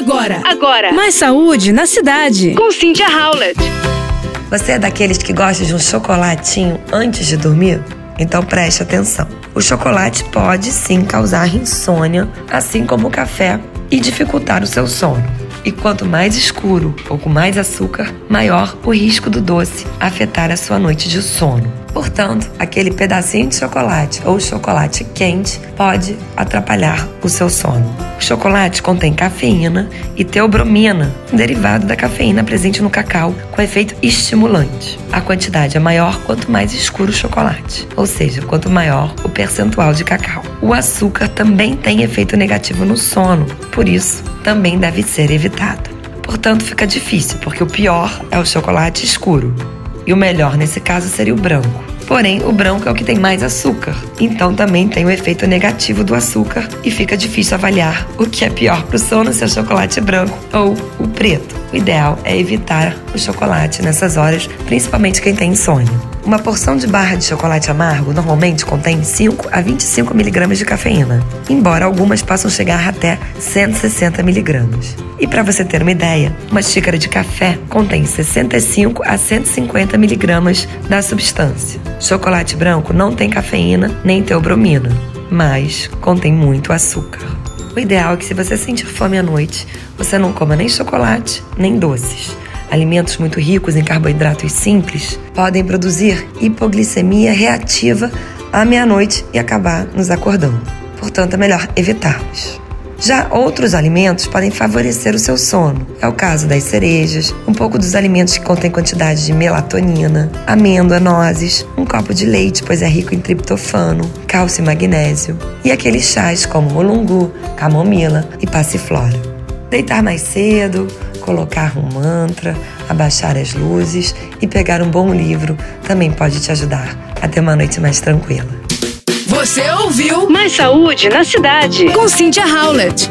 Agora, Agora, mais saúde na cidade. com Cynthia Howlett. Você é daqueles que gosta de um chocolatinho antes de dormir? Então preste atenção. O chocolate pode sim causar insônia, assim como o café, e dificultar o seu sono. E quanto mais escuro ou com mais açúcar, maior o risco do doce afetar a sua noite de sono. Portanto, aquele pedacinho de chocolate ou chocolate quente pode atrapalhar o seu sono. O chocolate contém cafeína e teobromina, um derivado da cafeína presente no cacau, com efeito estimulante. A quantidade é maior quanto mais escuro o chocolate, ou seja, quanto maior o percentual de cacau. O açúcar também tem efeito negativo no sono, por isso também deve ser evitado. Portanto, fica difícil, porque o pior é o chocolate escuro. E o melhor nesse caso seria o branco. Porém, o branco é o que tem mais açúcar, então também tem o efeito negativo do açúcar e fica difícil avaliar o que é pior para o sono, se é o chocolate branco ou o preto. O ideal é evitar o chocolate nessas horas, principalmente quem tem insônia. Uma porção de barra de chocolate amargo normalmente contém 5 a 25 miligramas de cafeína, embora algumas possam chegar até 160 miligramas. E para você ter uma ideia, uma xícara de café contém 65 a 150 miligramas da substância. Chocolate branco não tem cafeína nem teobromina, mas contém muito açúcar. O ideal é que se você sentir fome à noite, você não coma nem chocolate nem doces. Alimentos muito ricos em carboidratos simples podem produzir hipoglicemia reativa à meia-noite e acabar nos acordando. Portanto, é melhor evitá-los. Já outros alimentos podem favorecer o seu sono. É o caso das cerejas, um pouco dos alimentos que contêm quantidade de melatonina, amêndoa, nozes, um copo de leite, pois é rico em triptofano, cálcio e magnésio, e aqueles chás como molungu, camomila e passiflora. Deitar mais cedo, colocar um mantra, abaixar as luzes e pegar um bom livro também pode te ajudar a ter uma noite mais tranquila. Você ouviu Mais saúde na cidade. com Cynthia Howlett.